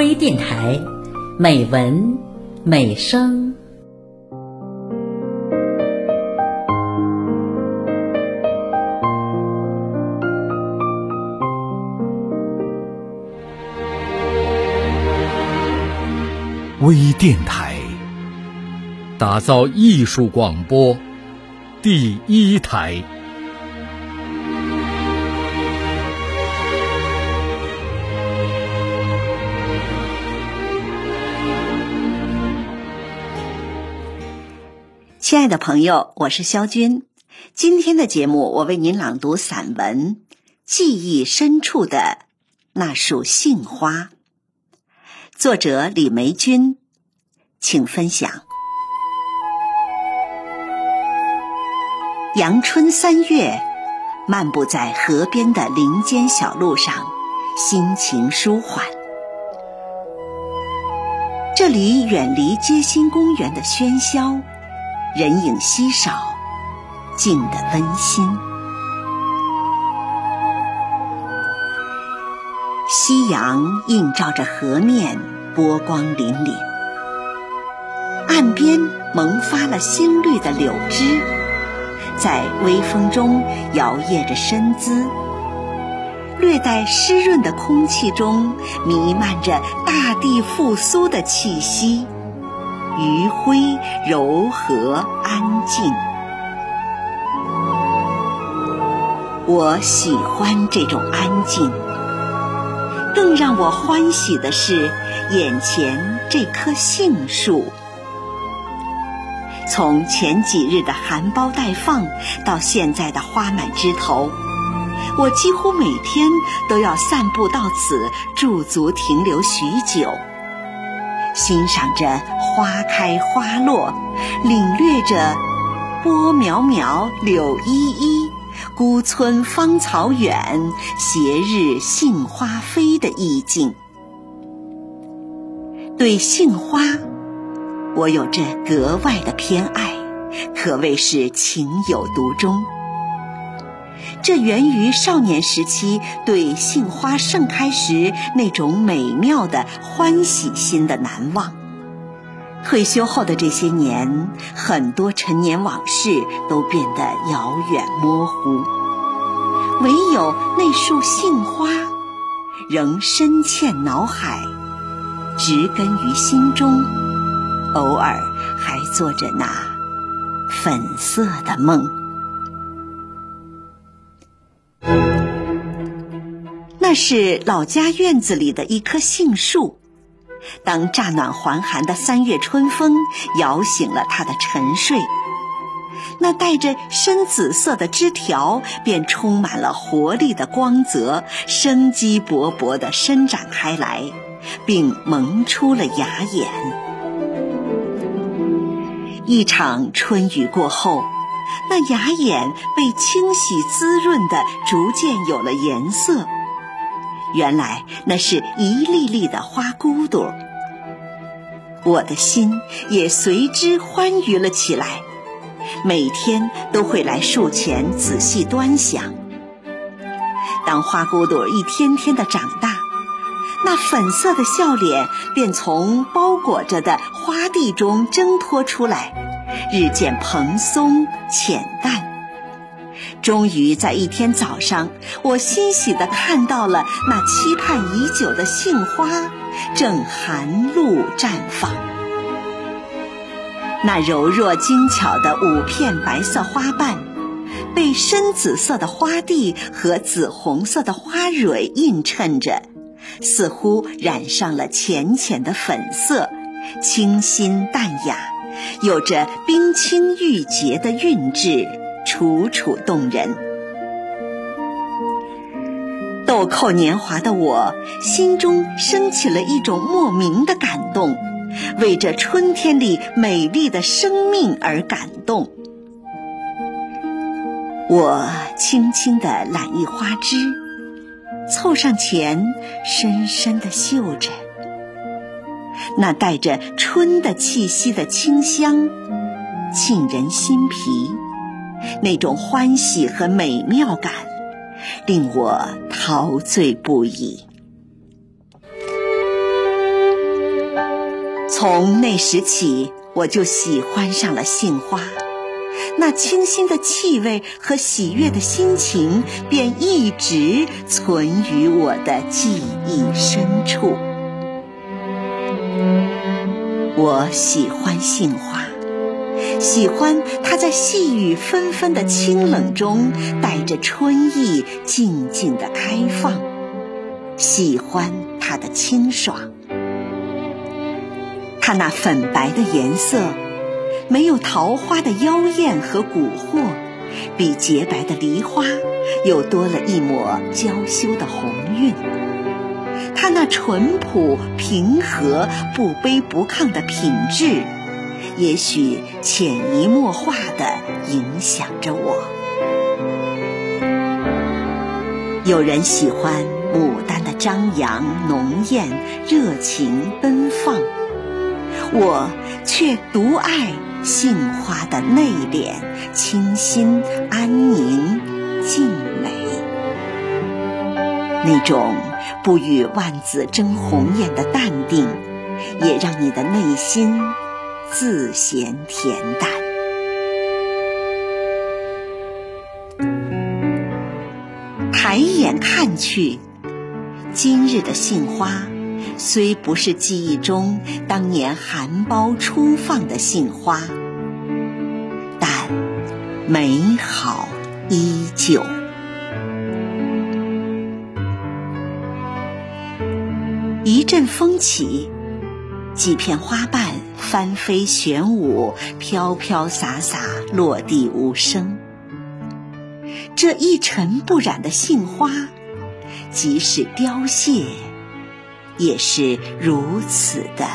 微电台，美文美声。微电台，打造艺术广播第一台。亲爱的朋友，我是肖军。今天的节目，我为您朗读散文《记忆深处的那束杏花》，作者李梅君，请分享。阳春三月，漫步在河边的林间小路上，心情舒缓。这里远离街心公园的喧嚣。人影稀少，静得温馨。夕阳映照着河面，波光粼粼。岸边萌发了新绿的柳枝，在微风中摇曳着身姿。略带湿润的空气中，弥漫着大地复苏的气息。余晖柔和安静，我喜欢这种安静。更让我欢喜的是，眼前这棵杏树，从前几日的含苞待放，到现在的花满枝头，我几乎每天都要散步到此，驻足停留许久。欣赏着花开花落，领略着波渺渺柳依依，孤村芳草远，斜日杏花飞的意境。对杏花，我有着格外的偏爱，可谓是情有独钟。这源于少年时期对杏花盛开时那种美妙的欢喜心的难忘。退休后的这些年，很多陈年往事都变得遥远模糊，唯有那束杏花仍深嵌脑海，植根于心中，偶尔还做着那粉色的梦。那是老家院子里的一棵杏树，当乍暖还寒的三月春风摇醒了它的沉睡，那带着深紫色的枝条便充满了活力的光泽，生机勃勃地伸展开来，并萌出了芽眼。一场春雨过后，那芽眼被清洗滋润的，逐渐有了颜色。原来那是一粒粒的花骨朵，我的心也随之欢愉了起来，每天都会来树前仔细端详。当花骨朵一天天的长大，那粉色的笑脸便从包裹着的花蒂中挣脱出来，日渐蓬松浅淡。终于在一天早上，我欣喜地看到了那期盼已久的杏花正含露绽放。那柔弱精巧的五片白色花瓣，被深紫色的花蒂和紫红色的花蕊映衬着，似乎染上了浅浅的粉色，清新淡雅，有着冰清玉洁的韵致。楚楚动人。豆蔻年华的我，心中升起了一种莫名的感动，为这春天里美丽的生命而感动。我轻轻地揽一花枝，凑上前，深深地嗅着，那带着春的气息的清香，沁人心脾。那种欢喜和美妙感，令我陶醉不已。从那时起，我就喜欢上了杏花。那清新的气味和喜悦的心情，便一直存于我的记忆深处。我喜欢杏花，喜欢它在细雨纷纷的清冷中，带着春意静静的开放。喜欢它的清爽，它那粉白的颜色。没有桃花的妖艳和蛊惑，比洁白的梨花又多了一抹娇羞的红晕。他那淳朴、平和、不卑不亢的品质，也许潜移默化地影响着我。有人喜欢牡丹的张扬、浓艳、热情、奔放，我却独爱。杏花的内敛、清新、安宁、静美，那种不与万紫争红艳的淡定，也让你的内心自嫌恬淡。抬眼看去，今日的杏花。虽不是记忆中当年含苞初放的杏花，但美好依旧。一阵风起，几片花瓣翻飞旋舞，飘飘洒洒，落地无声。这一尘不染的杏花，即使凋谢。也是如此的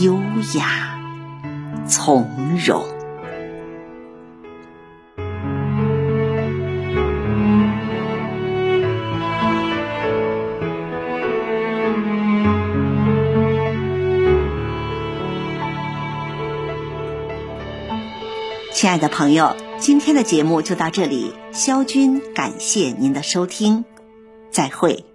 优雅从容。亲爱的朋友，今天的节目就到这里，肖军感谢您的收听，再会。